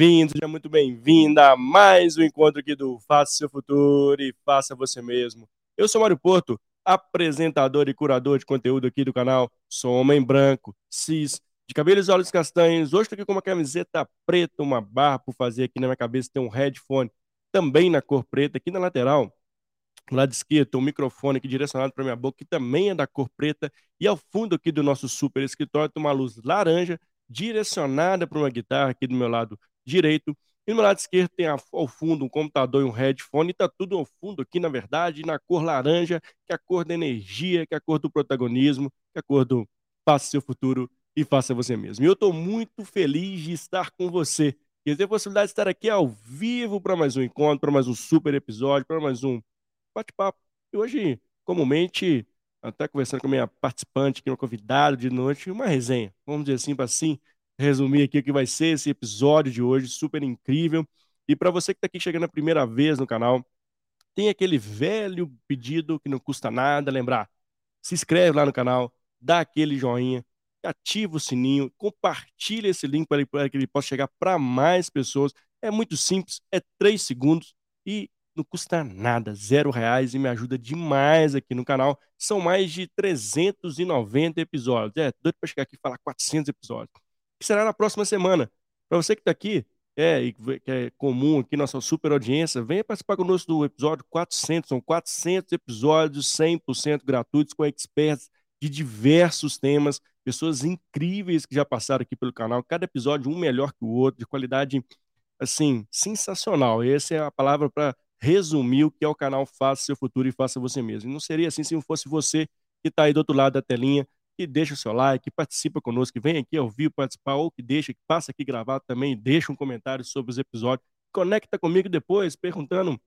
bem-vindo, seja muito bem-vinda a mais um encontro aqui do Faça Seu Futuro e Faça Você Mesmo. Eu sou Mário Porto, apresentador e curador de conteúdo aqui do canal. Sou homem branco, cis, de cabelos e olhos castanhos. Hoje estou aqui com uma camiseta preta, uma barra por fazer aqui na minha cabeça, tem um headphone também na cor preta. Aqui na lateral, do lado esquerdo, um microfone aqui direcionado para minha boca, que também é da cor preta. E ao fundo aqui do nosso super escritório tem uma luz laranja direcionada para uma guitarra aqui do meu lado direito. E no lado esquerdo tem ao fundo um computador e um headphone. Está tudo ao fundo aqui, na verdade, na cor laranja, que é a cor da energia, que é a cor do protagonismo, que é a cor do faça seu futuro e faça você mesmo. E eu estou muito feliz de estar com você. E ter a possibilidade de estar aqui ao vivo para mais um encontro, para mais um super episódio, para mais um bate-papo. E hoje, comumente, até conversando com a minha participante, que é uma convidada de noite, uma resenha, vamos dizer assim, para assim resumir aqui o que vai ser esse episódio de hoje, super incrível. E para você que está aqui chegando a primeira vez no canal, tem aquele velho pedido que não custa nada lembrar. Se inscreve lá no canal, dá aquele joinha, ativa o sininho, compartilha esse link para que ele possa chegar para mais pessoas. É muito simples, é três segundos e não custa nada, zero reais e me ajuda demais aqui no canal. São mais de 390 episódios. É, doido para chegar aqui e falar 400 episódios. Que será na próxima semana. Para você que está aqui, é, que é comum aqui, nossa super audiência, venha participar conosco do episódio 400. São 400 episódios 100% gratuitos com experts de diversos temas, pessoas incríveis que já passaram aqui pelo canal. Cada episódio um melhor que o outro, de qualidade assim, sensacional. Essa é a palavra para resumir o que é o canal Faça Seu Futuro e Faça Você Mesmo. E não seria assim se não fosse você que está aí do outro lado da telinha, que deixa o seu like, que participa conosco, que vem aqui ao vivo participar, ou que deixa, que passa aqui gravado também, deixa um comentário sobre os episódios, conecta comigo depois, perguntando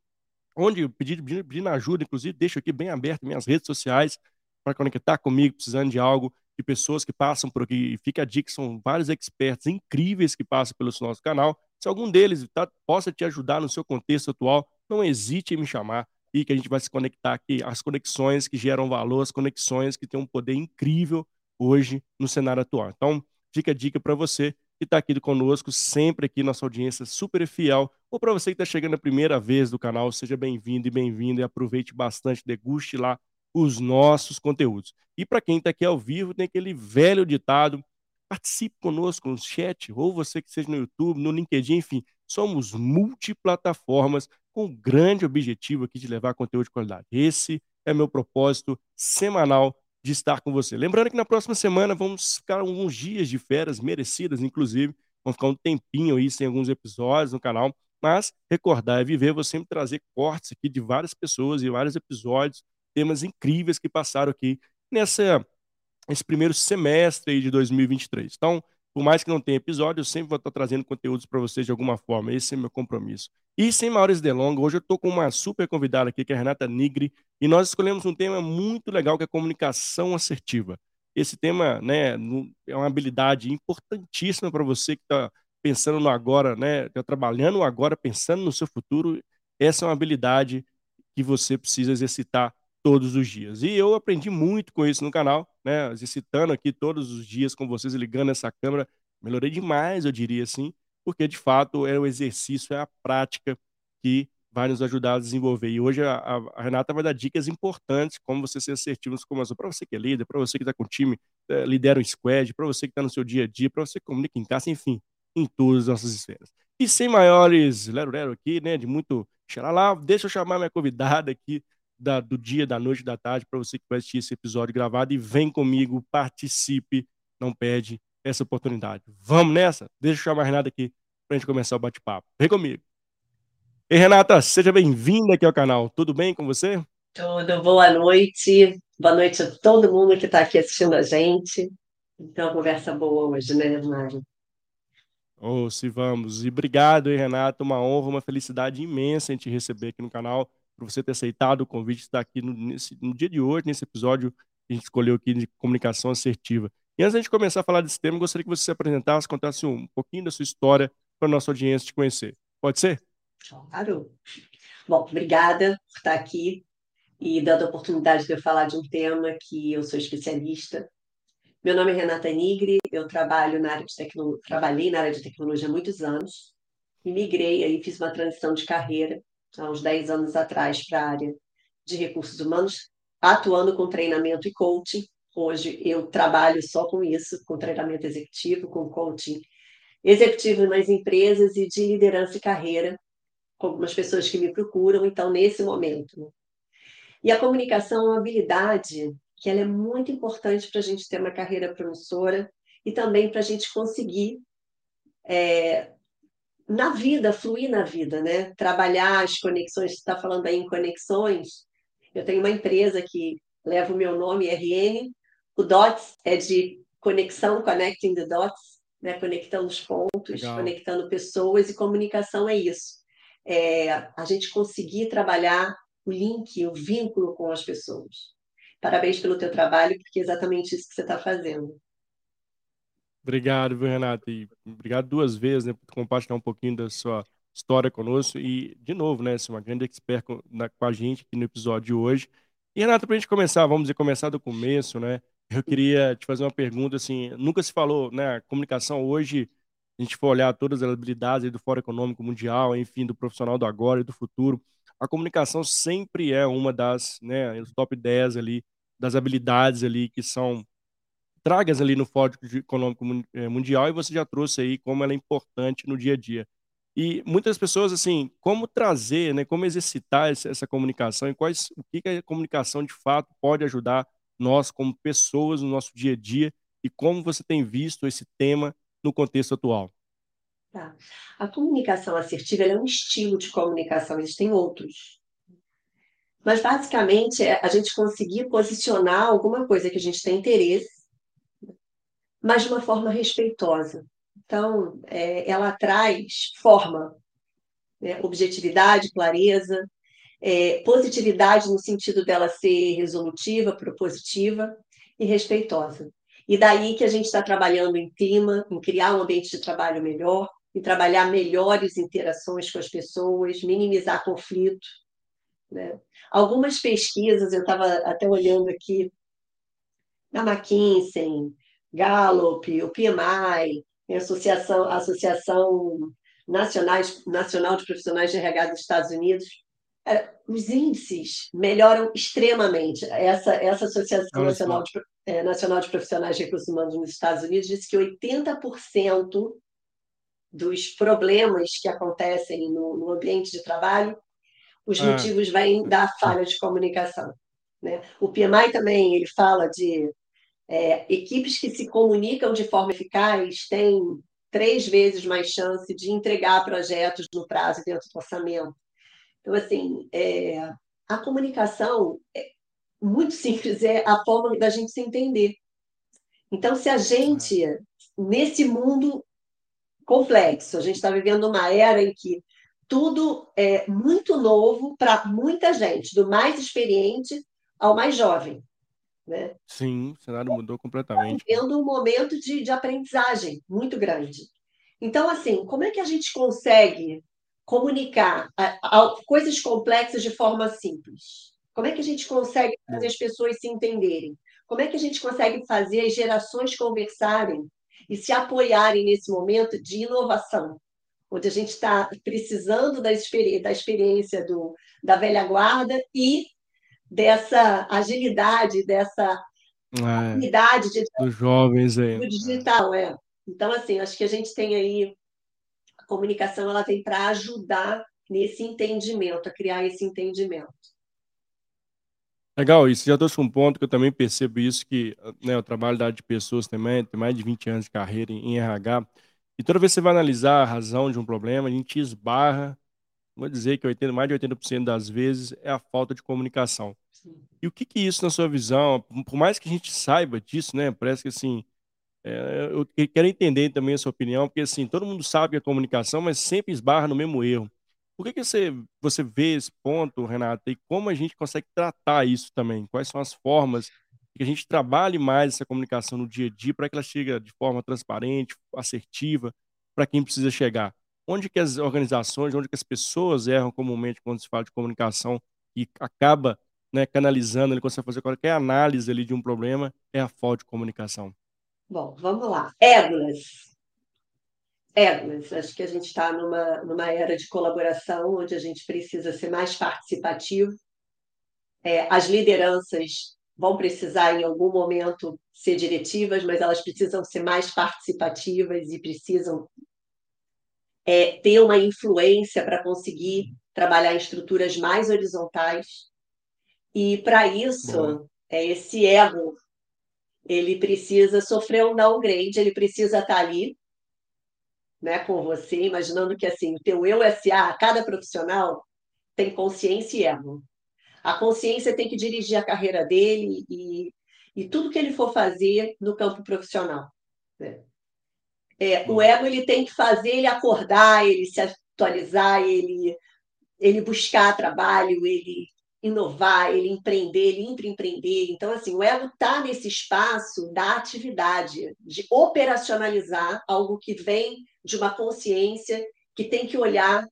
onde, pedindo, pedindo ajuda, inclusive, deixo aqui bem aberto minhas redes sociais para conectar comigo, precisando de algo, de pessoas que passam por aqui. E fica a dica, são vários experts incríveis que passam pelo nosso canal. Se algum deles tá, possa te ajudar no seu contexto atual, não hesite em me chamar e que a gente vai se conectar aqui, as conexões que geram valor, as conexões que têm um poder incrível hoje no cenário atual. Então, fica a dica para você que está aqui conosco, sempre aqui, nossa audiência super fiel, ou para você que está chegando a primeira vez do canal, seja bem-vindo e bem-vindo e aproveite bastante, deguste lá os nossos conteúdos. E para quem está aqui ao vivo, tem aquele velho ditado, participe conosco no chat, ou você que seja no YouTube, no LinkedIn, enfim, somos multiplataformas com o grande objetivo aqui de levar conteúdo de qualidade. Esse é meu propósito semanal de estar com você. Lembrando que na próxima semana vamos ficar alguns dias de férias merecidas, inclusive, vamos ficar um tempinho aí sem alguns episódios no canal, mas recordar é viver, vou sempre trazer cortes aqui de várias pessoas e vários episódios, temas incríveis que passaram aqui nessa esse primeiro semestre de 2023. Então, por mais que não tenha episódio, eu sempre vou estar trazendo conteúdos para vocês de alguma forma. Esse é meu compromisso. E sem maiores delongas, hoje eu estou com uma super convidada aqui, que é a Renata Nigri, e nós escolhemos um tema muito legal, que é comunicação assertiva. Esse tema né, é uma habilidade importantíssima para você que está pensando no agora, né, está trabalhando agora, pensando no seu futuro. Essa é uma habilidade que você precisa exercitar todos os dias. E eu aprendi muito com isso no canal, né? Exercitando aqui todos os dias com vocês, ligando essa câmera. Melhorei demais, eu diria assim, porque de fato é o exercício, é a prática que vai nos ajudar a desenvolver. E hoje a, a Renata vai dar dicas importantes como você ser assertivo como comandos. Para você que é líder, para você que está com o time, é, lidera um squad, para você que está no seu dia a dia, para você que comunica em casa, enfim, em todas as nossas esferas. E sem maiores lero-lero aqui, né, de muito lá, deixa eu chamar minha convidada aqui da, do dia, da noite, da tarde, para você que vai assistir esse episódio gravado e vem comigo, participe, não perde essa oportunidade. Vamos nessa? Deixa eu chamar a Renata aqui para a gente começar o bate-papo. Vem comigo. Ei, Renata, seja bem-vinda aqui ao canal. Tudo bem com você? Tudo, boa noite. Boa noite a todo mundo que está aqui assistindo a gente. Então, conversa boa hoje, né, Mário? Oh, se vamos. E obrigado, hein, Renata. Uma honra, uma felicidade imensa em te receber aqui no canal por você ter aceitado o convite de estar aqui no, nesse, no dia de hoje, nesse episódio que a gente escolheu aqui de comunicação assertiva. E antes de começar a falar desse tema, gostaria que você se apresentasse, contasse um pouquinho da sua história para a nossa audiência te conhecer. Pode ser? Claro. Bom, obrigada por estar aqui e dando a oportunidade de eu falar de um tema que eu sou especialista. Meu nome é Renata Nigri, eu trabalho na área de trabalhei na área de tecnologia há muitos anos migrei aí, fiz uma transição de carreira há uns 10 anos atrás para a área de recursos humanos, atuando com treinamento e coaching. Hoje eu trabalho só com isso, com treinamento executivo, com coaching executivo nas empresas e de liderança e carreira, com algumas pessoas que me procuram, então, nesse momento. E a comunicação é uma habilidade que ela é muito importante para a gente ter uma carreira promissora e também para a gente conseguir é, na vida, fluir na vida, né? Trabalhar as conexões, você está falando aí em conexões. Eu tenho uma empresa que leva o meu nome, RN. O DOTS é de conexão, Connecting the Dots, né? conectando os pontos, Legal. conectando pessoas, e comunicação é isso. É a gente conseguir trabalhar o link, o vínculo com as pessoas. Parabéns pelo teu trabalho, porque é exatamente isso que você está fazendo. Obrigado, viu, Renato? E obrigado duas vezes né, por compartilhar um pouquinho da sua história conosco. E, de novo, né, você é uma grande expert com, na, com a gente aqui no episódio de hoje. E, Renato, para a gente começar, vamos dizer, começar do começo, né? Eu queria te fazer uma pergunta, assim, nunca se falou, né, a comunicação hoje, a gente for olhar todas as habilidades do Fórum Econômico Mundial, enfim, do profissional do agora e do futuro, a comunicação sempre é uma das, né, os top 10 ali, das habilidades ali que são tragas ali no Fórum Econômico eh, Mundial e você já trouxe aí como ela é importante no dia a dia. E muitas pessoas, assim, como trazer, né, como exercitar essa, comunicação e quais, o que, que a comunicação de fato pode ajudar nós como pessoas no nosso dia a dia e como você tem visto esse tema no contexto atual? Tá. A comunicação assertiva é um estilo de comunicação, existem outros. Mas, basicamente, é a gente conseguir posicionar alguma coisa que a gente tem interesse mas de uma forma respeitosa. Então, é, ela traz forma, né? objetividade, clareza, é, positividade no sentido dela ser resolutiva, propositiva e respeitosa. E daí que a gente está trabalhando em clima, em criar um ambiente de trabalho melhor, em trabalhar melhores interações com as pessoas, minimizar conflito. Né? Algumas pesquisas, eu estava até olhando aqui, na McKinsey, Gallup, o PMI, a Associação, a Associação Nacional, Nacional de Profissionais de RH dos Estados Unidos, é, os índices melhoram extremamente. Essa, essa Associação Nacional de, é, Nacional de Profissionais de Recursos Humanos nos Estados Unidos disse que 80% dos problemas que acontecem no, no, ambiente de trabalho, os ah. motivos vêm da falha de comunicação. Né? O PMI também ele fala de é, equipes que se comunicam de forma eficaz têm três vezes mais chance de entregar projetos no prazo e dentro do orçamento. Então, assim, é, a comunicação, é muito simples, é a forma da gente se entender. Então, se a gente, nesse mundo complexo, a gente está vivendo uma era em que tudo é muito novo para muita gente, do mais experiente ao mais jovem. Né? Sim, o cenário mudou completamente. Vivendo um momento de, de aprendizagem muito grande. Então, assim, como é que a gente consegue comunicar a, a, coisas complexas de forma simples? Como é que a gente consegue fazer as pessoas se entenderem? Como é que a gente consegue fazer as gerações conversarem e se apoiarem nesse momento de inovação, onde a gente está precisando da, experi da experiência do, da velha guarda e dessa agilidade, dessa é, de, dos jovens aí. do digital, é. Então, assim, acho que a gente tem aí a comunicação, ela vem para ajudar nesse entendimento, a criar esse entendimento. Legal, isso já trouxe um ponto que eu também percebo isso, que né, o trabalho da área de pessoas também tem mais de 20 anos de carreira em RH, e toda vez que você vai analisar a razão de um problema, a gente esbarra, vou dizer que 80, mais de 80% das vezes é a falta de comunicação. E o que que isso, na sua visão, por mais que a gente saiba disso, né? Parece que assim, é, eu quero entender também a sua opinião, porque assim, todo mundo sabe que é comunicação, mas sempre esbarra no mesmo erro. Por que que você, você vê esse ponto, Renata, e como a gente consegue tratar isso também? Quais são as formas que a gente trabalhe mais essa comunicação no dia a dia para que ela chegue de forma transparente, assertiva, para quem precisa chegar? Onde que as organizações, onde que as pessoas erram comumente quando se fala de comunicação e acaba né, canalizando, ele consegue fazer qualquer análise ali de um problema, é a falta de comunicação. Bom, vamos lá. Égulas. É, mas acho que a gente está numa, numa era de colaboração onde a gente precisa ser mais participativo. É, as lideranças vão precisar, em algum momento, ser diretivas, mas elas precisam ser mais participativas e precisam é, ter uma influência para conseguir trabalhar em estruturas mais horizontais. E, para isso, é, esse ego ele precisa sofrer um downgrade, ele precisa estar tá ali né, com você, imaginando que assim, o teu eu SA, cada profissional tem consciência e ego. A consciência tem que dirigir a carreira dele e, e tudo que ele for fazer no campo profissional. Né? É, o ego ele tem que fazer ele acordar, ele se atualizar, ele, ele buscar trabalho, ele inovar, ele empreender, ele empreender. Então, assim, o ego está nesse espaço da atividade, de operacionalizar algo que vem de uma consciência que tem que olhar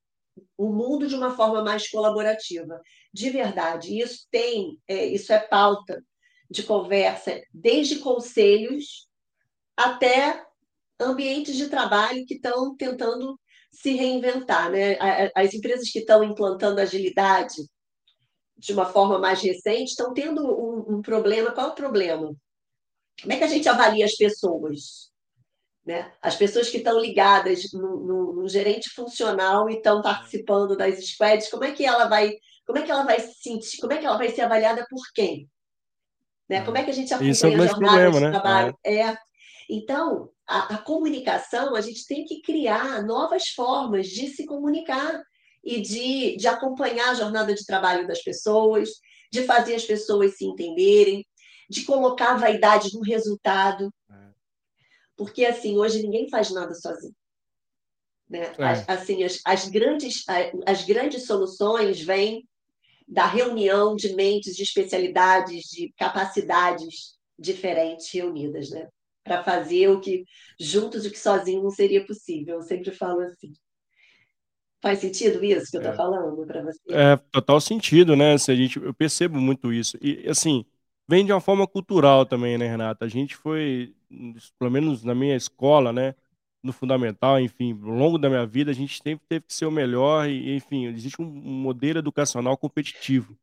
o mundo de uma forma mais colaborativa. De verdade, isso tem, é, isso é pauta de conversa, desde conselhos até ambientes de trabalho que estão tentando se reinventar. Né? As empresas que estão implantando agilidade de uma forma mais recente estão tendo um, um problema. Qual é o problema? Como é que a gente avalia as pessoas? Né? As pessoas que estão ligadas no, no, no, gerente funcional e estão participando das squads, como é que ela vai, como é que ela vai se sentir, como é que ela vai ser avaliada por quem? Né? Como é que a gente acompanha Isso é a jornada problema, de né? trabalho? É. é. Então, a, a comunicação, a gente tem que criar novas formas de se comunicar e de, de acompanhar a jornada de trabalho das pessoas, de fazer as pessoas se entenderem, de colocar a vaidade no resultado. Porque, assim, hoje ninguém faz nada sozinho. Né? É. As, assim, as, as, grandes, as grandes soluções vêm da reunião de mentes, de especialidades, de capacidades diferentes reunidas, né? Para fazer o que juntos, o que sozinho não seria possível. Eu sempre falo assim. Faz sentido isso que eu estou é. falando para você? É, total sentido, né? Se a gente, eu percebo muito isso. E, assim, vem de uma forma cultural também, né, Renata? A gente foi, pelo menos na minha escola, né, no fundamental, enfim, ao longo da minha vida, a gente sempre teve que ser o melhor e, enfim, existe um modelo educacional competitivo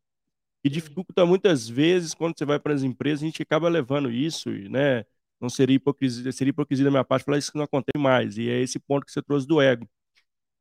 que dificulta muitas vezes quando você vai para as empresas, a gente acaba levando isso, né? Não seria hipocrisia, seria hipocrisia da minha parte falar isso que não acontece mais. E é esse ponto que você trouxe do ego.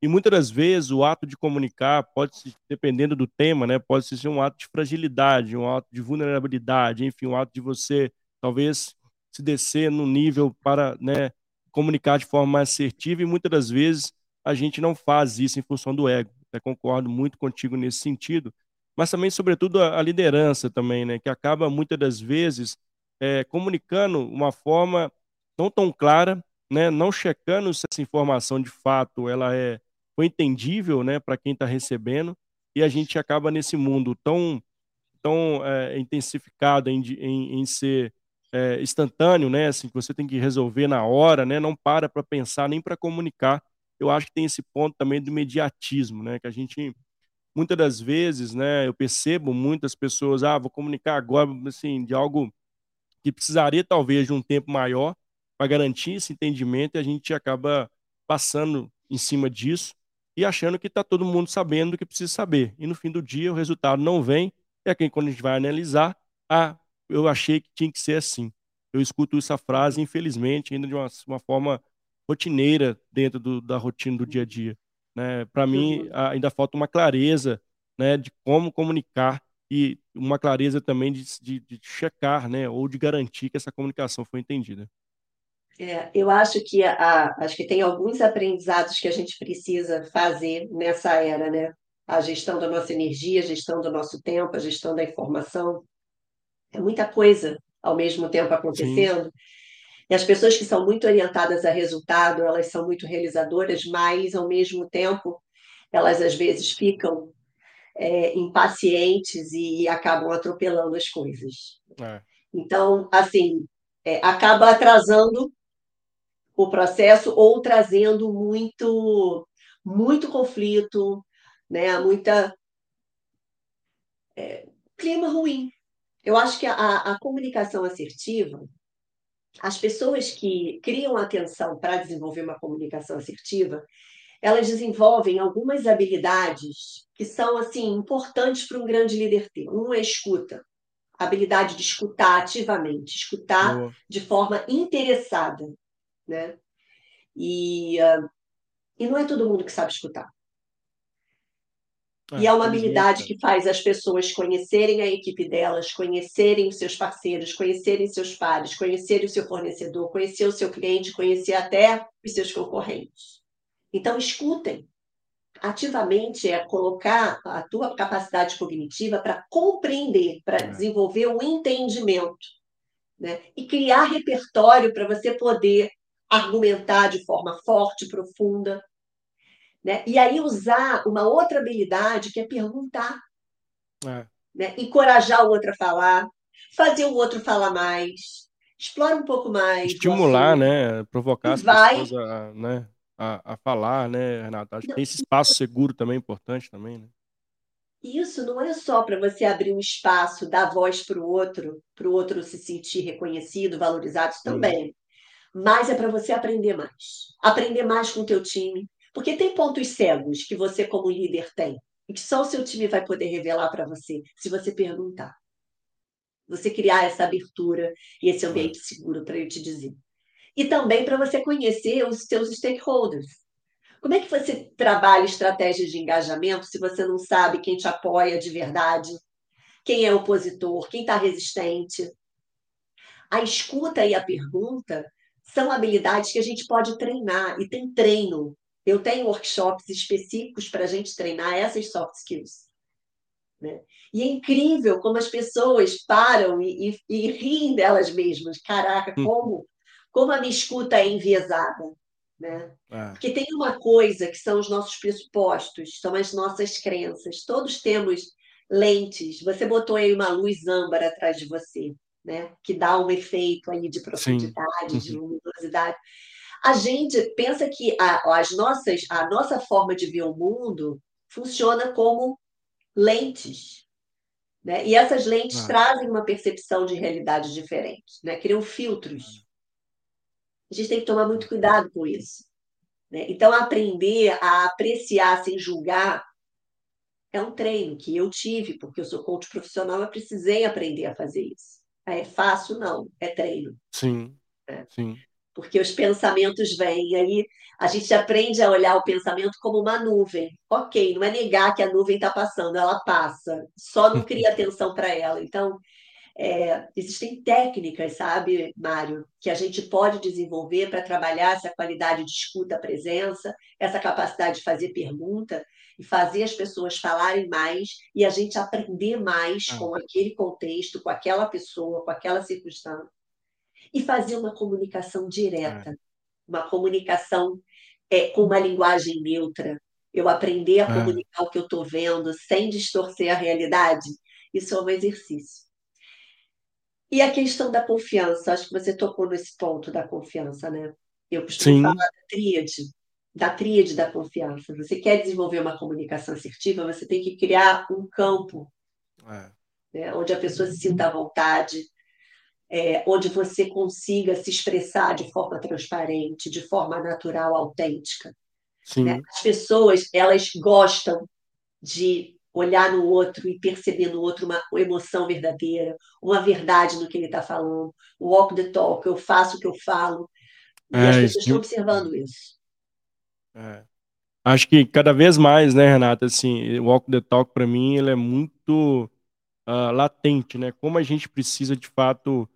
E muitas das vezes o ato de comunicar pode, dependendo do tema, né, pode ser um ato de fragilidade, um ato de vulnerabilidade, enfim, um ato de você talvez se descer no nível para né, comunicar de forma mais assertiva e muitas das vezes a gente não faz isso em função do ego. Eu concordo muito contigo nesse sentido, mas também, sobretudo, a, liderança também, né, que acaba muitas das vezes é, comunicando uma forma não tão clara, né, não checando se essa informação de fato ela é foi entendível né, para quem está recebendo, e a gente acaba nesse mundo tão, tão é, intensificado em, em, em ser é, instantâneo, né, assim, que você tem que resolver na hora, né, não para para pensar nem para comunicar. Eu acho que tem esse ponto também do mediatismo, né, que a gente muitas das vezes, né, eu percebo muitas pessoas, ah, vou comunicar agora, assim, de algo que precisaria talvez de um tempo maior para garantir esse entendimento e a gente acaba passando em cima disso e achando que está todo mundo sabendo o que precisa saber. E no fim do dia o resultado não vem, e aqui quando a gente vai analisar, ah, eu achei que tinha que ser assim. Eu escuto essa frase, infelizmente, ainda de uma, uma forma rotineira dentro do, da rotina do dia a dia. Né? Para mim, ainda falta uma clareza né, de como comunicar e uma clareza também de, de, de checar né, ou de garantir que essa comunicação foi entendida. É, eu acho que a, acho que tem alguns aprendizados que a gente precisa fazer nessa era, né? A gestão da nossa energia, a gestão do nosso tempo, a gestão da informação. É muita coisa ao mesmo tempo acontecendo. Sim. E as pessoas que são muito orientadas a resultado, elas são muito realizadoras, mas ao mesmo tempo elas às vezes ficam é, impacientes e acabam atropelando as coisas. É. Então, assim, é, acaba atrasando o processo ou trazendo muito muito conflito, né? Muita é, clima ruim. Eu acho que a, a comunicação assertiva, as pessoas que criam atenção para desenvolver uma comunicação assertiva, elas desenvolvem algumas habilidades que são assim importantes para um grande líder ter. Um é escuta, habilidade de escutar ativamente, escutar Boa. de forma interessada, né? E, uh, e não é todo mundo que sabe escutar. e é uma habilidade que faz as pessoas conhecerem a equipe delas, conhecerem os seus parceiros, conhecerem seus pares, conhecerem o seu fornecedor, conhecer o seu cliente, conhecer até os seus concorrentes. Então, escutem. Ativamente é colocar a tua capacidade cognitiva para compreender, para é. desenvolver o um entendimento, né? E criar repertório para você poder argumentar de forma forte, profunda, né? E aí usar uma outra habilidade que é perguntar, é. Né? encorajar o outro a falar, fazer o outro falar mais, explora um pouco mais. Estimular, né? Provocar as vai... pessoas a, né? a, a falar, né, Renata? Acho que tem esse espaço seguro também importante também, né? Isso não é só para você abrir um espaço, dar voz para o outro, para o outro se sentir reconhecido, valorizado também. Mas é para você aprender mais. Aprender mais com o teu time. Porque tem pontos cegos que você, como líder, tem. E que só o seu time vai poder revelar para você, se você perguntar. Você criar essa abertura e esse ambiente seguro para eu te dizer e também para você conhecer os seus stakeholders. Como é que você trabalha estratégias de engajamento se você não sabe quem te apoia de verdade, quem é opositor, quem está resistente? A escuta e a pergunta são habilidades que a gente pode treinar e tem treino. Eu tenho workshops específicos para a gente treinar essas soft skills. Né? E é incrível como as pessoas param e, e, e riem delas mesmas. Caraca, hum. como como a minha escuta é enviesada. Né? É. Porque tem uma coisa que são os nossos pressupostos, são as nossas crenças. Todos temos lentes. Você botou aí uma luz âmbar atrás de você, né? que dá um efeito aí de profundidade, Sim. de uhum. luminosidade. A gente pensa que a, as nossas, a nossa forma de ver o mundo funciona como lentes. Né? E essas lentes ah. trazem uma percepção de realidade diferente, né? criam filtros. A gente tem que tomar muito cuidado com isso. Né? Então, aprender a apreciar sem julgar é um treino que eu tive, porque eu sou coach profissional, eu precisei aprender a fazer isso. É fácil? Não, é treino. Sim, é. sim. Porque os pensamentos vêm, e aí a gente aprende a olhar o pensamento como uma nuvem. Ok, não é negar que a nuvem está passando, ela passa, só não cria atenção para ela. Então, é, existem técnicas, sabe, Mário, que a gente pode desenvolver para trabalhar essa qualidade de escuta, presença, essa capacidade de fazer pergunta e fazer as pessoas falarem mais e a gente aprender mais ah. com aquele contexto, com aquela pessoa, com aquela circunstância. E fazer uma comunicação direta, é. uma comunicação é, com uma linguagem neutra. Eu aprender a é. comunicar o que eu estou vendo sem distorcer a realidade. Isso é um exercício. E a questão da confiança, acho que você tocou nesse ponto da confiança, né? Eu costumo Sim. falar da tríade, da tríade da confiança. Você quer desenvolver uma comunicação assertiva, você tem que criar um campo é. né, onde a pessoa se sinta à vontade, é, onde você consiga se expressar de forma transparente, de forma natural, autêntica. Né? As pessoas elas gostam de olhar no outro e perceber no outro uma emoção verdadeira, uma verdade no que ele está falando, o walk the talk, eu faço o que eu falo. E é, as pessoas estão observando isso. É. Acho que cada vez mais, né, Renata, assim, o walk the talk para mim ele é muito uh, latente, né? Como a gente precisa de fato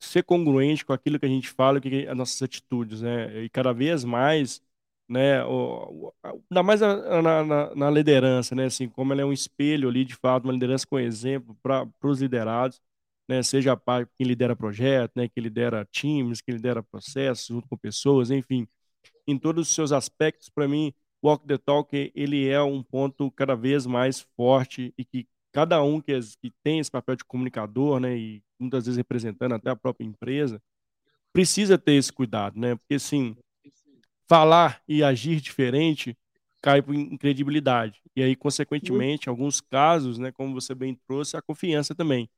ser congruente com aquilo que a gente fala, que as nossas atitudes, né? E cada vez mais né? O, o, ainda mais na, na, na, liderança, né? Assim, como ela é um espelho ali, de fato, uma liderança com exemplo para os liderados, né? Seja quem lidera projeto, né? Quem lidera times, quem lidera processos junto com pessoas, enfim, em todos os seus aspectos, para mim, Walk the Talk ele é um ponto cada vez mais forte e que cada um que, é, que tem esse papel de comunicador, né? E muitas vezes representando até a própria empresa, precisa ter esse cuidado, né? Porque assim falar e agir diferente cai em credibilidade. E aí, consequentemente, em alguns casos, né, como você bem trouxe, a confiança também.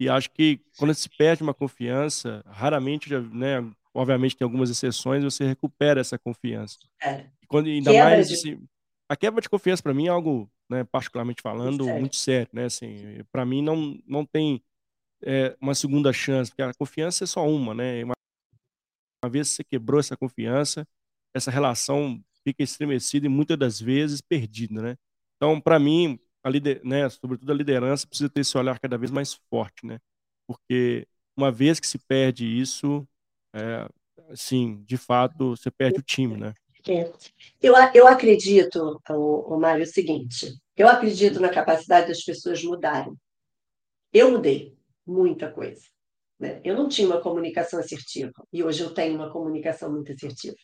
E acho que quando se perde uma confiança, raramente, né, obviamente tem algumas exceções, você recupera essa confiança. É. E quando, ainda Quebra mais de- assim, a quebra de confiança para mim é algo, né, particularmente falando, Sério. muito sério, né? Assim, para mim não não tem é, uma segunda chance, porque a confiança é só uma, né? Uma, uma vez que você quebrou essa confiança, essa relação fica estremecida e muitas das vezes perdida, né? Então, para mim, a lider, né, sobretudo a liderança precisa ter esse olhar cada vez mais forte, né? Porque uma vez que se perde isso, é, assim, de fato, você perde o time, né? É. Eu, eu acredito, o, o Mário, o seguinte: eu acredito na capacidade das pessoas mudarem. Eu mudei muita coisa. né? Eu não tinha uma comunicação assertiva e hoje eu tenho uma comunicação muito assertiva.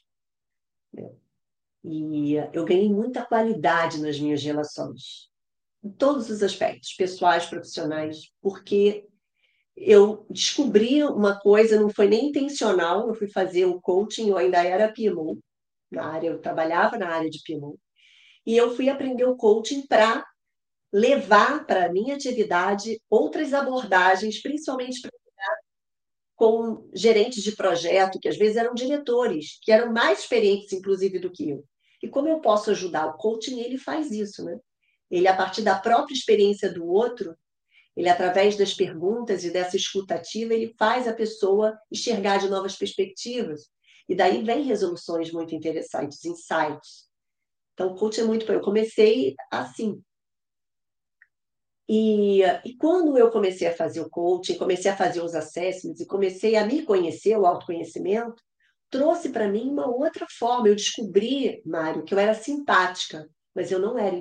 né? E eu ganhei muita qualidade nas minhas relações, em todos os aspectos, pessoais, profissionais, porque eu descobri uma coisa, não foi nem intencional, eu fui fazer o coaching, eu ainda era PMO, na área, eu trabalhava na área de PMO, e eu fui aprender o coaching para levar para a minha atividade outras abordagens, principalmente para com gerentes de projeto, que às vezes eram diretores, que eram mais experientes, inclusive, do que eu. E como eu posso ajudar? O coaching, ele faz isso, né? Ele, a partir da própria experiência do outro, ele, através das perguntas e dessa escutativa, ele faz a pessoa enxergar de novas perspectivas. E daí vem resoluções muito interessantes, insights. Então, o coaching é muito. Eu comecei assim. E, e quando eu comecei a fazer o coaching, comecei a fazer os assessments e comecei a me conhecer, o autoconhecimento, trouxe para mim uma outra forma. Eu descobri, Mário, que eu era simpática, mas eu não era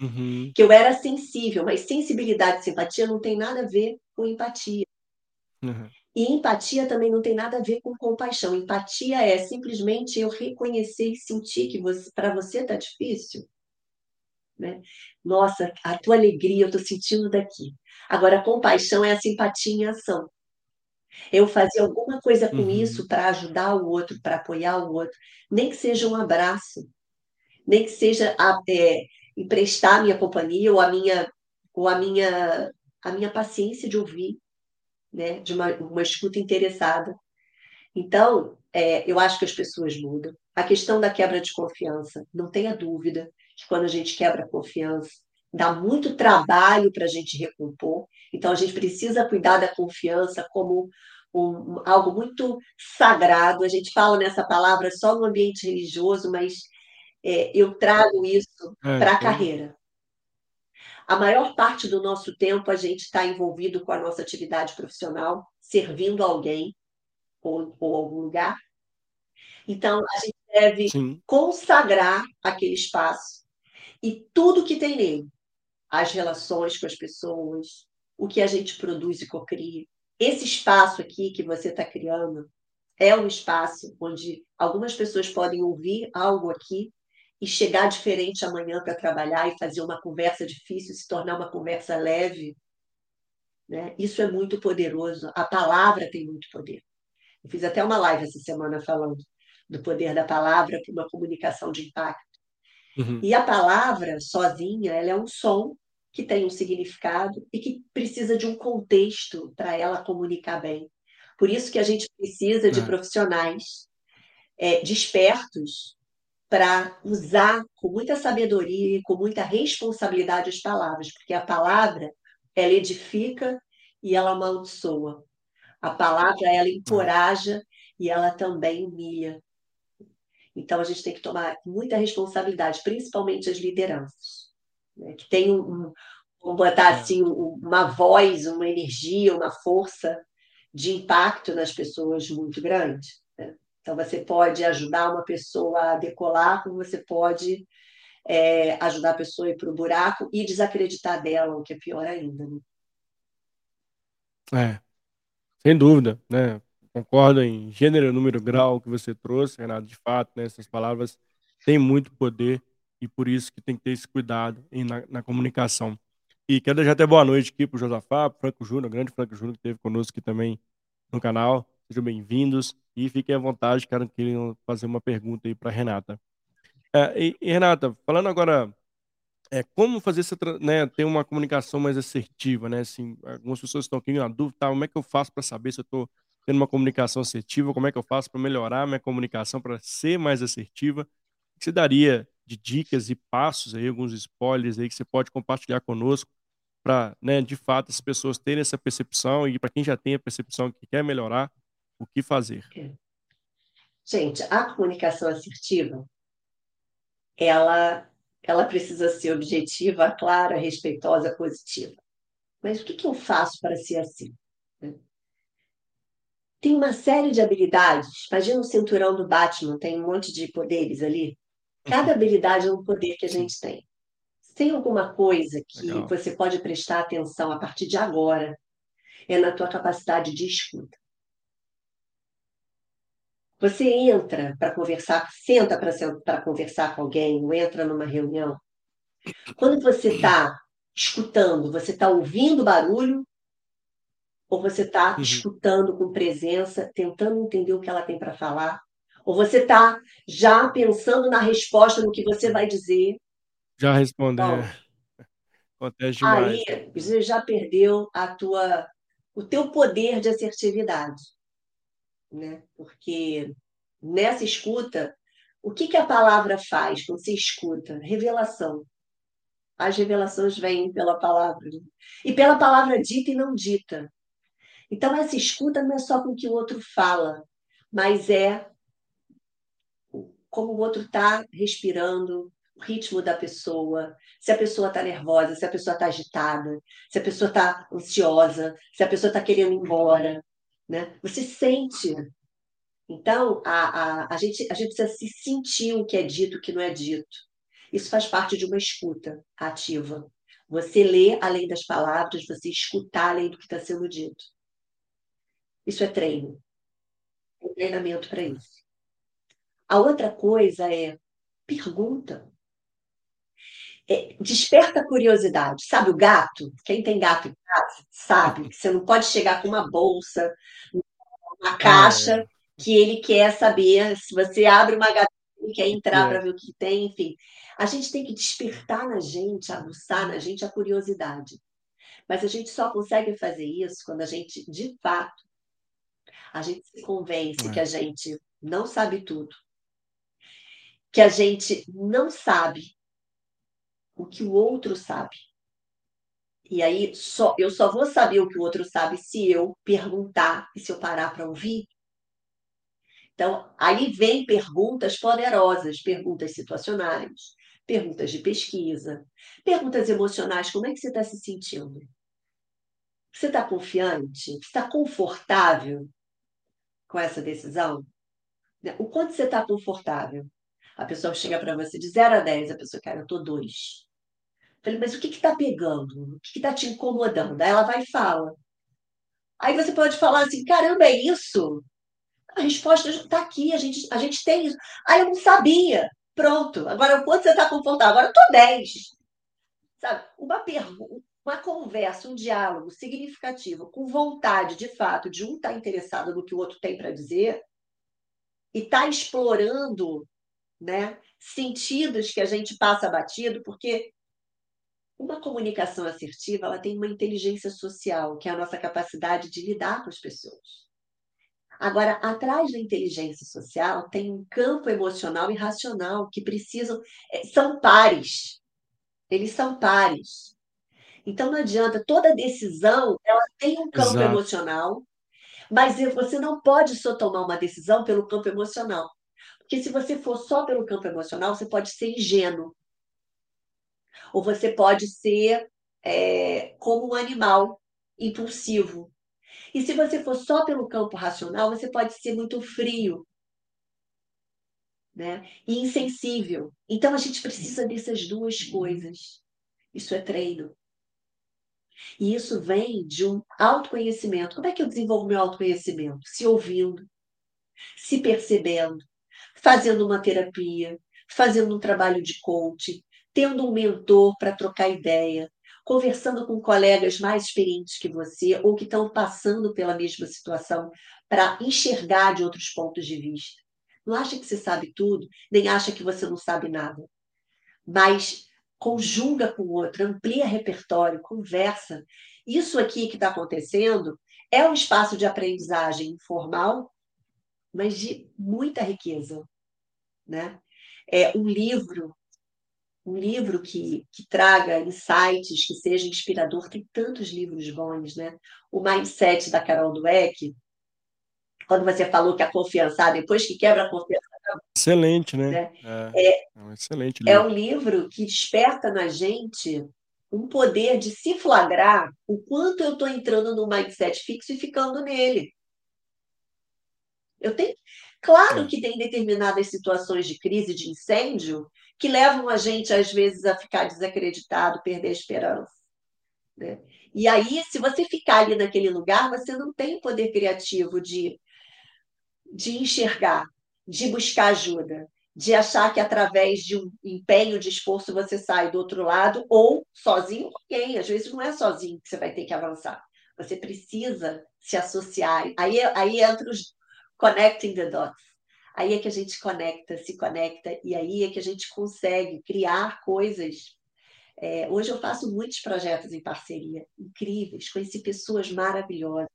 Uhum. que eu era sensível, mas sensibilidade e simpatia não tem nada a ver com empatia. Uhum. E empatia também não tem nada a ver com compaixão. Empatia é simplesmente eu reconhecer e sentir que você, para você está difícil. Né? Nossa, a tua alegria eu estou sentindo daqui. Agora, compaixão é a simpatia em ação. Eu fazer alguma coisa com Uhum. isso para ajudar o outro, para apoiar o outro, nem que seja um abraço, nem que seja a, é, emprestar a minha companhia ou a minha ou a minha a minha paciência de ouvir, né, de uma, uma escuta interessada. Então, é, eu acho que as pessoas mudam. A questão da quebra de confiança, não tenha dúvida que quando a gente quebra a confiança, dá muito trabalho para a gente recompor. Então, a gente precisa cuidar da confiança como um, algo muito sagrado. A gente fala nessa palavra só no ambiente religioso, mas é, eu trago isso É, para a carreira. A maior parte do nosso tempo a gente está envolvido com a nossa atividade profissional, servindo alguém ou, ou algum lugar. Então, a gente deve sim. consagrar aquele espaço e tudo que tem nele, as relações com as pessoas, o que a gente produz e cocria. Esse espaço aqui que você está criando é um espaço onde algumas pessoas podem ouvir algo aqui e chegar diferente amanhã para trabalhar e fazer uma conversa difícil se tornar uma conversa leve. Né? Isso é muito poderoso. A palavra tem muito poder. Eu fiz até uma live essa semana falando do poder da palavra para uma comunicação de impacto. Uhum. E a palavra sozinha, ela é um som que tem um significado e que precisa de um contexto para ela comunicar bem. Por isso que a gente precisa de É. profissionais é, despertos para usar com muita sabedoria e com muita responsabilidade as palavras, porque a palavra ela edifica e ela amaldiçoa. A palavra ela encoraja e ela também humilha. Então a gente tem que tomar muita responsabilidade, principalmente as lideranças, né? que tem um, um vamos botar É. assim um- uma voz, uma energia, uma força de impacto nas pessoas muito grande. Então você pode ajudar uma pessoa a decolar, como você pode é, ajudar a pessoa a ir para o buraco e desacreditar dela, o que é pior ainda. Né? É, sem dúvida, né? Concordo em gênero, número, grau que você trouxe, Renato. De fato, né, essas palavras têm muito poder e por isso que tem que ter esse cuidado em- na, na comunicação. E quero deixar até boa noite aqui para o Josafá, pro Franco Júnior, grande Franco Júnior que esteve conosco aqui também no canal. Sejam bem-vindos e fiquem à vontade, quero que fazer uma pergunta aí para Renata. É, e, e, Renata, falando agora é, como fazer essa, né, ter uma comunicação mais assertiva, né? Assim, algumas pessoas estão aqui na dúvida, tá, como é que eu faço para saber se eu estou tendo uma comunicação assertiva? Como é que eu faço para melhorar minha comunicação para ser mais assertiva? O que você daria de dicas e passos aí, alguns spoilers aí que você pode compartilhar conosco para, né, de fato, as pessoas terem essa percepção e para quem já tem a percepção que quer melhorar, o que fazer? Gente, a comunicação assertiva, ela ela precisa ser objetiva, clara, respeitosa, positiva. Mas o que, que eu faço para ser assim? Tem uma série de habilidades. Imagina o cinturão do Batman, tem um monte de poderes ali. Cada habilidade é um poder que a gente tem. Tem alguma coisa que Legal. você pode prestar atenção a partir de agora? É na tua capacidade de escuta. Você entra para conversar, senta para conversar com alguém, ou entra numa reunião. Quando você está escutando, você está ouvindo barulho, ou você está uhum. escutando com presença, tentando entender o que ela tem para falar, ou você está já pensando na resposta, no que você vai dizer. Já respondeu. Acontece demais. Aí você já perdeu a tua, o teu poder de assertividade né? Porque nessa escuta, o que, que a palavra faz quando você escuta? Revelação. As revelações vêm pela palavra. Né? E pela palavra dita e não dita. Então, essa escuta não é só com o que o outro fala, mas é como o outro está respirando, o ritmo da pessoa, se a pessoa está nervosa, se a pessoa está agitada, se a pessoa está ansiosa, se a pessoa está querendo ir embora, né? Você sente. Então, a, a, a, gente, a gente precisa se sentir o que é dito, o que não é dito. Isso faz parte de uma escuta ativa. Você lê além das palavras, você escutar além do que está sendo dito. Isso é treino. Tem treinamento para isso. A outra coisa é pergunta. É, desperta a curiosidade. Sabe o gato? Quem tem gato em casa sabe que você não pode chegar com uma bolsa, uma caixa, é. que ele quer saber. Se você abre uma gatinha, ele quer entrar é. para ver o que tem, enfim. A gente tem que despertar na gente, aguçar na gente a curiosidade. Mas a gente só consegue fazer isso quando a gente, de fato, a gente se convence é. que a gente não sabe tudo, que a gente não sabe o que o outro sabe. E aí só eu só vou saber o que o outro sabe se eu perguntar e se eu parar para ouvir. Então, aí vem perguntas poderosas, perguntas situacionais, perguntas de pesquisa, perguntas emocionais. Como é que você está se sentindo? Você está confiante? Está confortável com essa decisão? O quanto você está confortável? A pessoa chega para você de 0 a 10, a pessoa, cara, eu estou 2. Falei, mas o que está pegando? O que está te incomodando? Aí ela vai e fala. Aí você pode falar assim: caramba, é isso? A resposta está aqui, a gente, a gente tem isso. Aí eu não sabia. Pronto. Agora, quanto você está confortável? Agora eu estou 10. Sabe? Uma uma conversa, um diálogo significativo, com vontade, de fato, de um estar tá interessado no que o outro tem para dizer e está explorando né, sentidos que a gente passa batido, porque uma comunicação assertiva, ela tem uma inteligência social, que é a nossa capacidade de lidar com as pessoas. Agora, atrás da inteligência social tem um campo emocional e racional que precisam é, são pares. Eles são pares. Então não adianta toda decisão, ela tem um campo Exato. emocional, mas você não pode só tomar uma decisão pelo campo emocional. Porque se você for só pelo campo emocional, você pode ser ingênuo ou você pode ser é, como um animal impulsivo. E se você for só pelo campo racional, você pode ser muito frio né? e insensível. Então a gente precisa dessas duas coisas. Isso é treino. E isso vem de um autoconhecimento. Como é que eu desenvolvo meu autoconhecimento? Se ouvindo, se percebendo, fazendo uma terapia, fazendo um trabalho de coaching, tendo um mentor para trocar ideia, conversando com colegas mais experientes que você ou que estão passando pela mesma situação para enxergar de outros pontos de vista. Não acha que você sabe tudo, nem acha que você não sabe nada. Mas conjuga com o outro, amplia repertório, conversa. Isso aqui que está acontecendo é um espaço de aprendizagem informal, mas de muita riqueza. Né? É um livro, um livro que, que traga insights, que seja inspirador. Tem tantos livros bons, né? O Mindset da Carol Dweck, quando você falou que a confiança, depois que quebra a confiança. Excelente, né? né? É, é, é, um excelente livro. É um livro que desperta na gente um poder de se flagrar o quanto eu estou entrando no mindset fixo e ficando nele. Eu tenho. Claro é. que tem determinadas situações de crise, de incêndio, que levam a gente, às vezes, a ficar desacreditado, perder a esperança. Né? E aí, se você ficar ali naquele lugar, você não tem o poder criativo de de enxergar, de buscar ajuda, de achar que através de um empenho, de esforço, você sai do outro lado, ou sozinho alguém. Às vezes não é sozinho que você vai ter que avançar. Você precisa se associar. Aí, aí entra os connecting the dots. Aí é que a gente conecta, se conecta, e aí é que a gente consegue criar coisas. É, hoje eu faço muitos projetos em parceria, incríveis, conheci pessoas maravilhosas.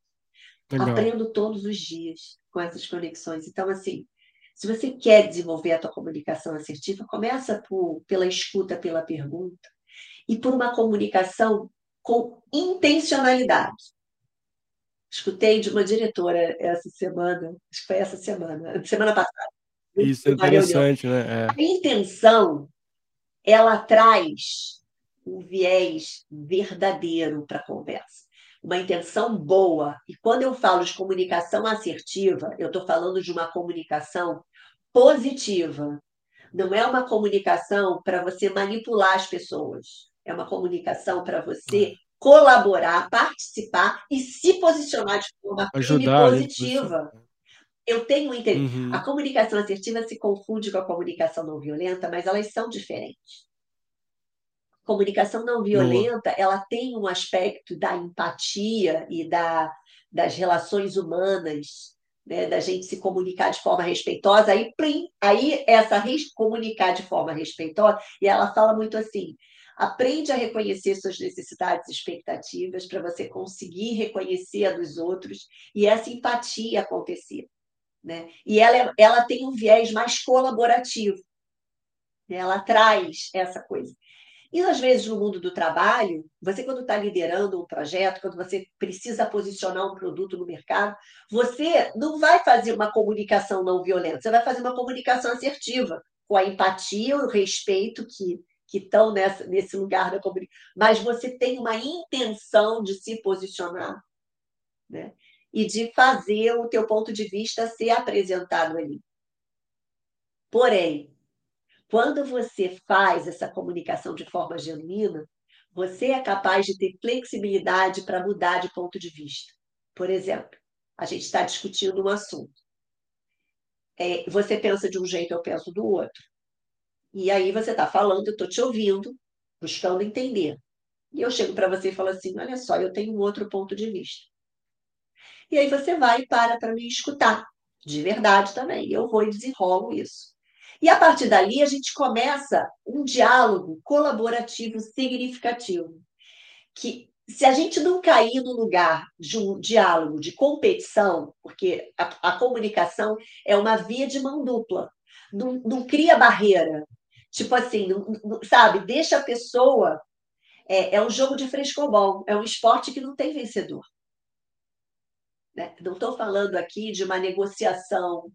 Legal. Aprendo todos os dias com essas conexões. Então, assim, se você quer desenvolver a tua comunicação assertiva, começa por, pela escuta, pela pergunta e por uma comunicação com intencionalidade. Escutei de uma diretora essa semana, acho que foi essa semana, semana passada. Isso é interessante, né? É. A intenção, ela traz um viés verdadeiro para a conversa uma intenção boa. E quando eu falo de comunicação assertiva, eu estou falando de uma comunicação positiva. Não é uma comunicação para você manipular as pessoas. É uma comunicação para você colaborar, participar e se posicionar de forma Ajudar, positiva. Eu tenho interesse. Uhum. A comunicação assertiva se confunde com a comunicação não violenta, mas elas são diferentes comunicação não violenta, ela tem um aspecto da empatia e da, das relações humanas, né, da gente se comunicar de forma respeitosa. Aí, plim, aí essa comunicar de forma respeitosa, e ela fala muito assim: aprende a reconhecer suas necessidades e expectativas para você conseguir reconhecer a dos outros e essa empatia acontecer. Né? E ela, ela tem um viés mais colaborativo. Ela traz essa coisa. E às vezes no mundo do trabalho, você quando está liderando um projeto, quando você precisa posicionar um produto no mercado, você não vai fazer uma comunicação não violenta, você vai fazer uma comunicação assertiva, com a empatia, o respeito que que estão nessa, nesse lugar da comunicação, mas você tem uma intenção de se posicionar, né? E de fazer o teu ponto de vista ser apresentado ali. Porém, quando você faz essa comunicação de forma genuína, você é capaz de ter flexibilidade para mudar de ponto de vista. Por exemplo, a gente está discutindo um assunto. É, você pensa de um jeito, eu penso do outro. E aí você está falando, eu estou te ouvindo, buscando entender. E eu chego para você e falo assim: olha só, eu tenho um outro ponto de vista. E aí você vai e para para me escutar, de verdade também. Eu vou e desenrolo isso. E a partir dali a gente começa um diálogo colaborativo significativo. Que se a gente não cair no lugar de um diálogo de competição, porque a, a comunicação é uma via de mão dupla, não, não cria barreira. Tipo assim, sabe, deixa a pessoa. É, é um jogo de frescobol, é um esporte que não tem vencedor. Né? Não estou falando aqui de uma negociação,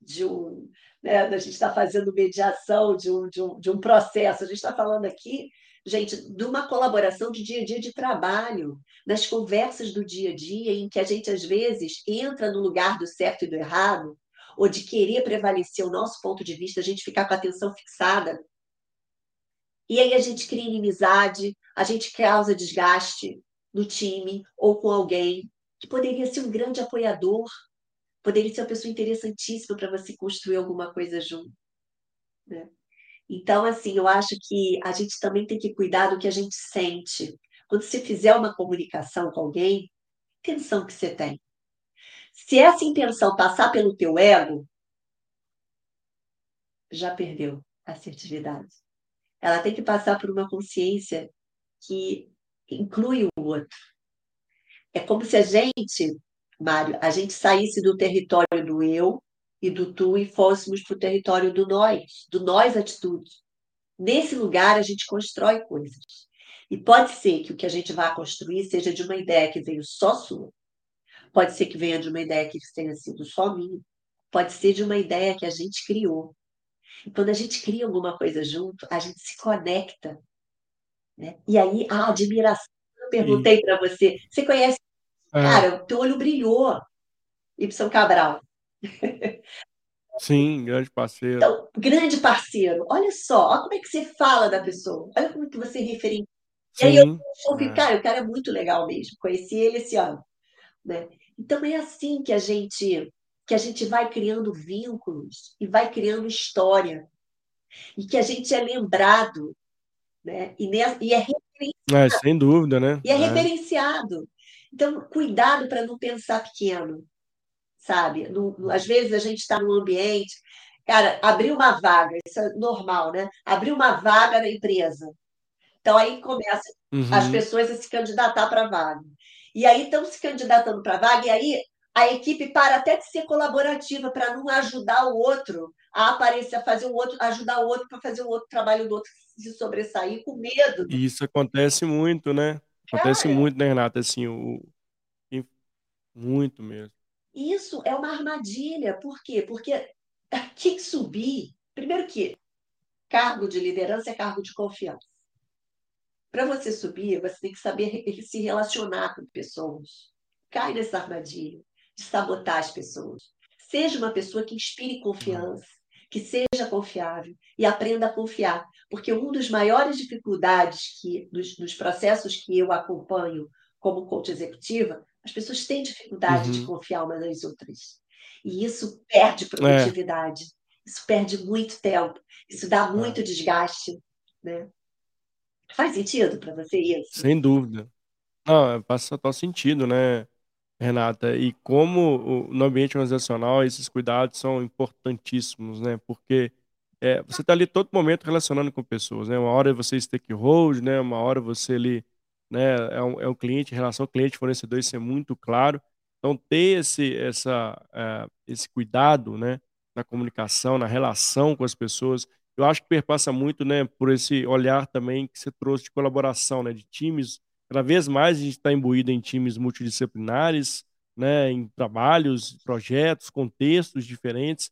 de um, né, a gente está fazendo mediação de um, de, um, de um processo, a gente está falando aqui, gente, de uma colaboração de dia a dia de trabalho, nas conversas do dia a dia, em que a gente, às vezes, entra no lugar do certo e do errado, ou de querer prevalecer o nosso ponto de vista, a gente ficar com a atenção fixada. E aí a gente cria inimizade, a gente causa desgaste no time ou com alguém que poderia ser um grande apoiador, poderia ser uma pessoa interessantíssima para você construir alguma coisa junto. Né? Então, assim, eu acho que a gente também tem que cuidar do que a gente sente. Quando você fizer uma comunicação com alguém, intenção que você tem. Se essa intenção passar pelo teu ego, já perdeu a assertividade. ela tem que passar por uma consciência que inclui o outro. É como se a gente, Mário, a gente saísse do território do eu e do tu e fôssemos para o território do nós, do nós atitude. Nesse lugar a gente constrói coisas. E pode ser que o que a gente vá construir seja de uma ideia que veio só sua. Pode ser que venha de uma ideia que tenha sido só minha. Pode ser de uma ideia que a gente criou. E quando a gente cria alguma coisa junto, a gente se conecta. Né? E aí, a admiração. Eu perguntei para você, você conhece? É. Cara, o teu olho brilhou. Y Cabral. Sim, grande parceiro. Então, grande parceiro. Olha só, olha como é que você fala da pessoa. Olha como é que você referencia. E aí eu ouvi, é. cara, o cara é muito legal mesmo. Conheci ele esse ano. Né? Então é assim que a gente que a gente vai criando vínculos e vai criando história. E que a gente é lembrado, né? E, e é referenciado. É, sem dúvida, né? E é, é. referenciado. Então, cuidado para não pensar pequeno, sabe? No, às vezes a gente está num ambiente, cara, abriu uma vaga, isso é normal, né? Abriu uma vaga na empresa. Então aí começa uhum. as pessoas a se candidatar para a vaga. E aí estão se candidatando para a vaga, e aí a equipe para até de ser colaborativa para não ajudar o outro a aparecer, a fazer o outro, ajudar o outro para fazer o outro trabalho do outro se sobressair com medo. E isso acontece muito, né? Acontece Cara, muito, né, Renata? Assim, o... Muito mesmo. Isso é uma armadilha. Por quê? Porque quem subir, primeiro que cargo de liderança é cargo de confiança. Para você subir, você tem que saber se relacionar com pessoas. Cai nessa armadilha de sabotar as pessoas. Seja uma pessoa que inspire confiança, que seja confiável e aprenda a confiar. Porque uma das maiores dificuldades que dos, dos processos que eu acompanho como coach executiva, as pessoas têm dificuldade uhum. de confiar umas nas outras. E isso perde é. produtividade, é. isso perde muito tempo, isso dá muito é. desgaste. Né? Faz sentido para você isso? Sem dúvida. Não, faz total sentido, né, Renata? E como no ambiente organizacional esses cuidados são importantíssimos, né? Porque é, você está ali todo momento relacionando com pessoas, né? Uma hora você é stakeholder, né? Uma hora você ali, né? É um, é um cliente, relação cliente-fornecedor, isso é muito claro. Então, ter esse, essa, é, esse cuidado, né? Na comunicação, na relação com as pessoas, eu acho que perpassa muito, né, por esse olhar também que você trouxe de colaboração, né, de times. Cada vez mais a gente está imbuído em times multidisciplinares, né, em trabalhos, projetos, contextos diferentes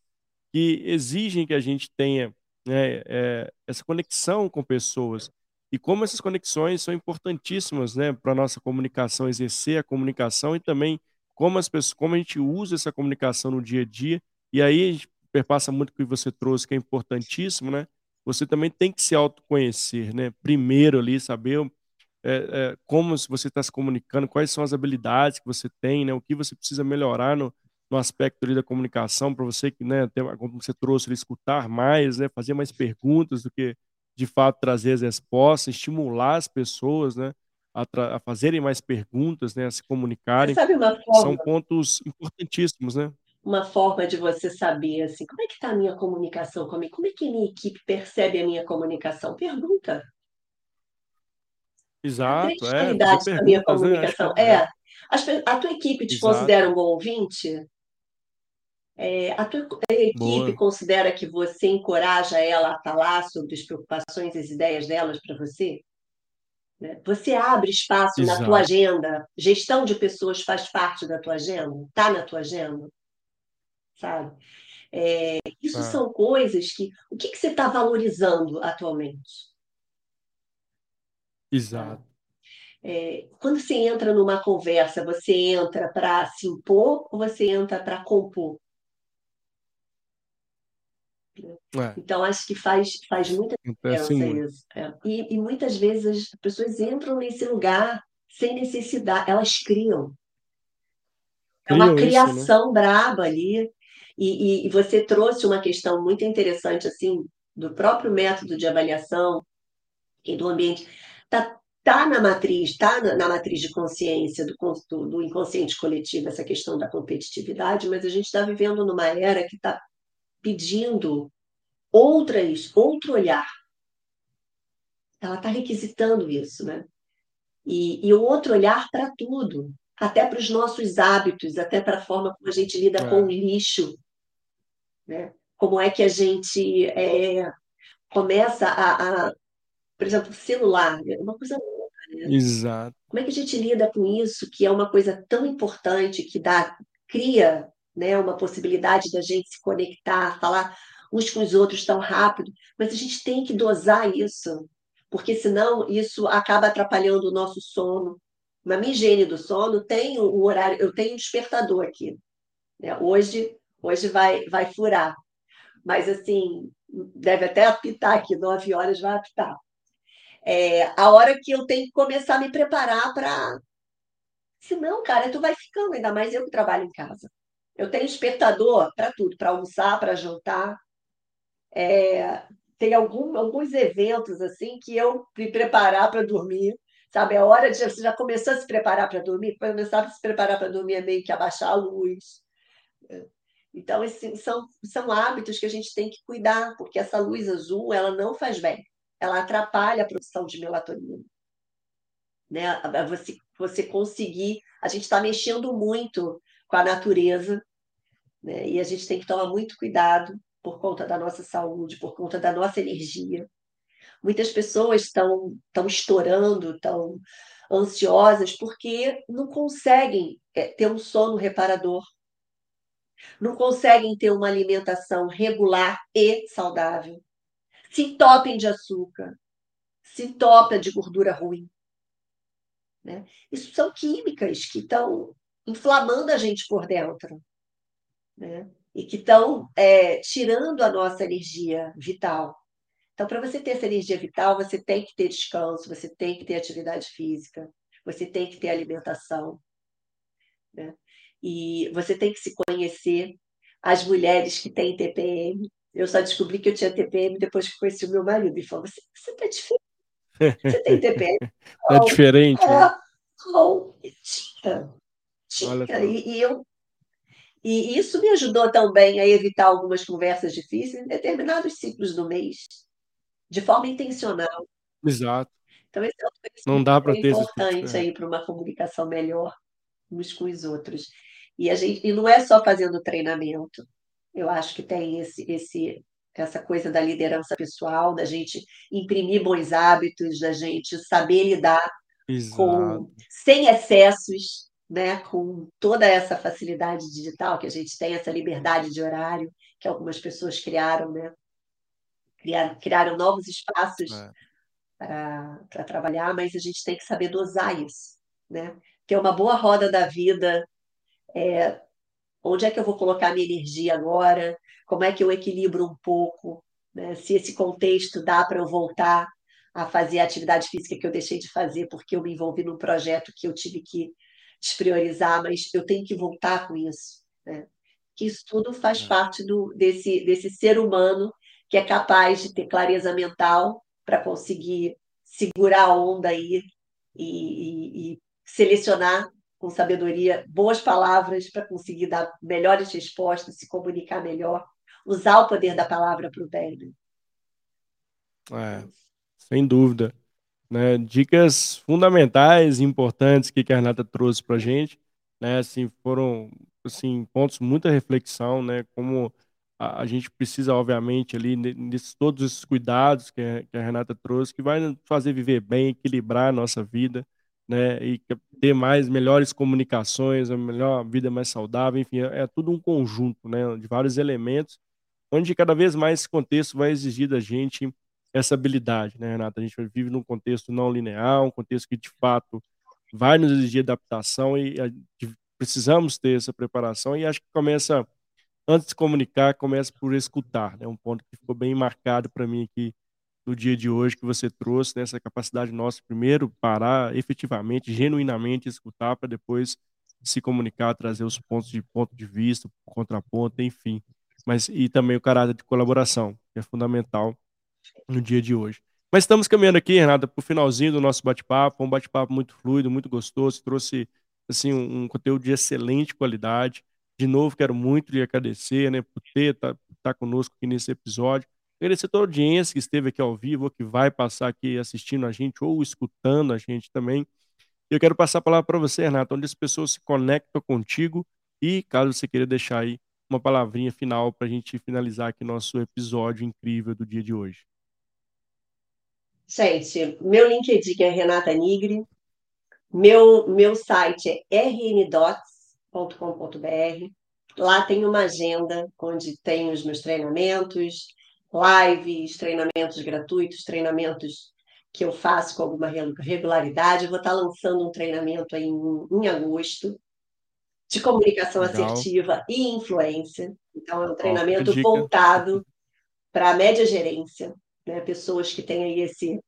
que exigem que a gente tenha né, é, essa conexão com pessoas. E como essas conexões são importantíssimas, né, para a nossa comunicação, exercer a comunicação e também como as pessoas, como a gente usa essa comunicação no dia a dia. E aí perpassa muito o que você trouxe, que é importantíssimo, né? Você também tem que se autoconhecer, né? Primeiro ali, saber é, é, como você está se comunicando, quais são as habilidades que você tem, né? O que você precisa melhorar no, no aspecto ali da comunicação para você que, né? Tem, como você trouxe, ali, escutar mais, né? Fazer mais perguntas do que de fato trazer as respostas, estimular as pessoas, né? A, a fazerem mais perguntas, né? A se comunicarem. São pontos importantíssimos, né? Uma forma de você saber assim, como é que está a minha comunicação comigo? Como é que a minha equipe percebe a minha comunicação? Pergunta. Exato, é. da minha comunicação. Né? É. A tua equipe te Exato. considera um bom ouvinte? É, a tua equipe Boa. considera que você encoraja ela a falar sobre as preocupações e as ideias delas para você? Né? Você abre espaço Exato. na tua agenda? Gestão de pessoas faz parte da tua agenda? Está na tua agenda? Sabe? É, isso ah. são coisas que. O que, que você está valorizando atualmente? Exato. É, quando você entra numa conversa, você entra para se impor ou você entra para compor? É. Então, acho que faz, faz muita diferença isso. É. E, e, muitas vezes as pessoas entram nesse lugar sem necessidade, elas criam. É uma criação isso, né? braba ali. E, e, e você trouxe uma questão muito interessante assim do próprio método de avaliação e do ambiente. Está tá na matriz, está na, na, matriz de consciência do, do, do, inconsciente coletivo essa questão da competitividade, mas a gente está vivendo numa era que está pedindo outras, outro olhar. ela está requisitando isso, né? E, e o outro olhar para tudo, até para os nossos hábitos, até para a forma como a gente lida é. com o lixo, né? Como é que a gente é, começa a, a, por exemplo, celular, é uma coisa louca, né? Exato. Como é que a gente lida com isso, que é uma coisa tão importante, que dá, cria né, uma possibilidade da gente se conectar, falar uns com os outros tão rápido, mas a gente tem que dosar isso, porque senão isso acaba atrapalhando o nosso sono. Na minha higiene do sono tem o horário, eu tenho um despertador aqui. Né? Hoje, hoje vai, vai furar. Mas assim, deve até apitar aqui, nove horas vai apitar. É, a hora que eu tenho que começar a me preparar para. Senão, cara, tu vai ficando, ainda mais eu que trabalho em casa. Eu tenho despertador para tudo, para almoçar, para jantar. É, tem algum, alguns eventos assim que eu me preparar para dormir, sabe? A hora de você já começou a se preparar para dormir, começar a se preparar para dormir é meio que abaixar a luz. Então, assim, são, são hábitos que a gente tem que cuidar, porque essa luz azul ela não faz bem, ela atrapalha a produção de melatonina. Né? Você, você conseguir. A gente está mexendo muito com a natureza, né? e a gente tem que tomar muito cuidado por conta da nossa saúde, por conta da nossa energia. Muitas pessoas estão, estão estourando, estão ansiosas porque não conseguem é, ter um sono reparador, não conseguem ter uma alimentação regular e saudável, se entopem de açúcar, se entopem de gordura ruim. Né? Isso são químicas que estão inflamando a gente por dentro. Né? e que estão é, tirando a nossa energia vital. Então, para você ter essa energia vital, você tem que ter descanso, você tem que ter atividade física, você tem que ter alimentação. Né? E você tem que se conhecer. As mulheres que têm TPM, eu só descobri que eu tinha TPM depois que conheci o meu marido. E falou: Você está diferente. Você tem TPM? Está diferente. Oh, né? oh, tinha. tinha. E, e eu e isso me ajudou também a evitar algumas conversas difíceis em determinados ciclos do mês, de forma intencional. Exato. Então, esse é um Não dá para ter importante aí para uma comunicação melhor uns com os outros. E, a gente, e não é só fazendo treinamento. Eu acho que tem esse, esse, essa coisa da liderança pessoal, da gente imprimir bons hábitos, da gente saber lidar Exato. com sem excessos, né, com toda essa facilidade digital que a gente tem, essa liberdade de horário que algumas pessoas criaram, né? Criaram, criaram novos espaços é. para trabalhar, mas a gente tem que saber dosar isso, né? Ter uma boa roda da vida, é, onde é que eu vou colocar minha energia agora? Como é que eu equilibro um pouco? Né? Se esse contexto dá para eu voltar a fazer a atividade física que eu deixei de fazer porque eu me envolvi num projeto que eu tive que despriorizar, mas eu tenho que voltar com isso. Né? Que isso tudo faz é. parte do, desse, desse ser humano que é capaz de ter clareza mental para conseguir segurar a onda aí e, e, e selecionar com sabedoria boas palavras para conseguir dar melhores respostas, se comunicar melhor, usar o poder da palavra para o bem. Né? É, sem dúvida né? Dicas fundamentais e importantes que a Renata trouxe para a gente, né? Assim, foram assim, pontos muita reflexão, né? Como a, a gente precisa, obviamente, ali, nesses, todos esses cuidados que a, que a Renata trouxe, que vai fazer viver bem, equilibrar a nossa vida, né? E ter mais, melhores comunicações, a melhor vida mais saudável, enfim, é, é tudo um conjunto, né? De vários elementos, onde cada vez mais esse contexto vai exigir da gente essa habilidade, né, Renata? A gente vive num contexto não linear, um contexto que de fato vai nos exigir adaptação e precisamos ter essa preparação e acho que começa antes de comunicar, começa por escutar, né? Um ponto que ficou bem marcado para mim aqui no dia de hoje que você trouxe, nessa né? capacidade nossa primeiro parar efetivamente, genuinamente escutar para depois se comunicar, trazer os pontos de ponto de vista, contraponto, enfim. Mas e também o caráter de colaboração, que é fundamental no dia de hoje. Mas estamos caminhando aqui, Renata, para o finalzinho do nosso bate-papo, um bate-papo muito fluido, muito gostoso, trouxe assim um, um, conteúdo de excelente qualidade. De novo, quero muito lhe agradecer, né, por ter tá, tá conosco aqui nesse episódio. Agradecer toda a audiência que esteve aqui ao vivo, que vai passar aqui assistindo a gente ou escutando a gente também. Eu quero passar a palavra para você, Renato, onde as pessoas se conectam contigo e caso você queira deixar aí uma palavrinha final para a gente finalizar aqui nosso episódio incrível do dia de hoje. Gente, meu LinkedIn é Renata Nigri, meu, meu site é rndots.com.br. Lá tem uma agenda onde tem os meus treinamentos, lives, treinamentos gratuitos, treinamentos que eu faço com alguma regularidade. Eu vou estar lançando um treinamento aí em, em agosto de comunicação Legal. assertiva e influência. Então, é um treinamento voltado para a média gerência, né? pessoas que têm aí esse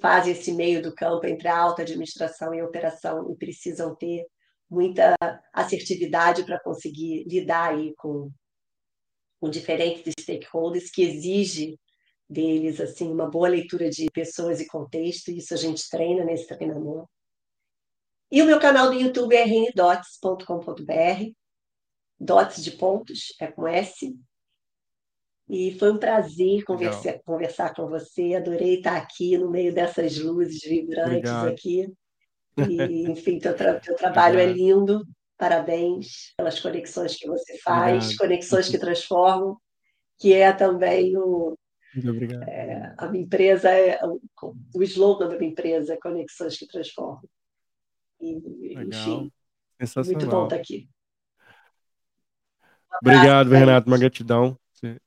fazem esse meio do campo entre a alta administração e a operação e precisam ter muita assertividade para conseguir lidar aí com, com diferentes stakeholders que exige deles assim uma boa leitura de pessoas e contexto, e isso a gente treina nesse treinamento. E o meu canal do YouTube é rndots.com.br, dots de pontos, é com S. E foi um prazer conversar, conversar com você, adorei estar aqui no meio dessas luzes vibrantes aqui. E, enfim, teu, tra teu trabalho é lindo. Parabéns pelas conexões que você faz, Obrigado. conexões que transformam, que é também o. É, a minha empresa, é, o, o slogan da minha empresa é Conexões que Transformam. E, enfim, muito bom estar aqui. Um Obrigado, Renato, uma gratidão.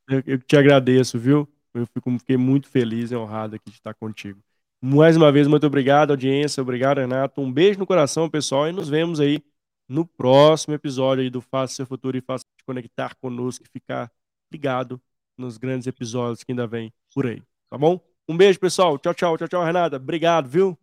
Eu te agradeço, viu? Eu fico, fiquei muito feliz e honrado aqui de estar contigo. Mais uma vez, muito obrigado, audiência. Obrigado, Renato. Um beijo no coração, pessoal, e nos vemos aí no próximo episódio aí do Faça Seu Futuro e faça te conectar conosco e ficar ligado nos grandes episódios que ainda vem por aí, tá bom? Um beijo, pessoal. Tchau, tchau, tchau, tchau, Renata. Obrigado, viu?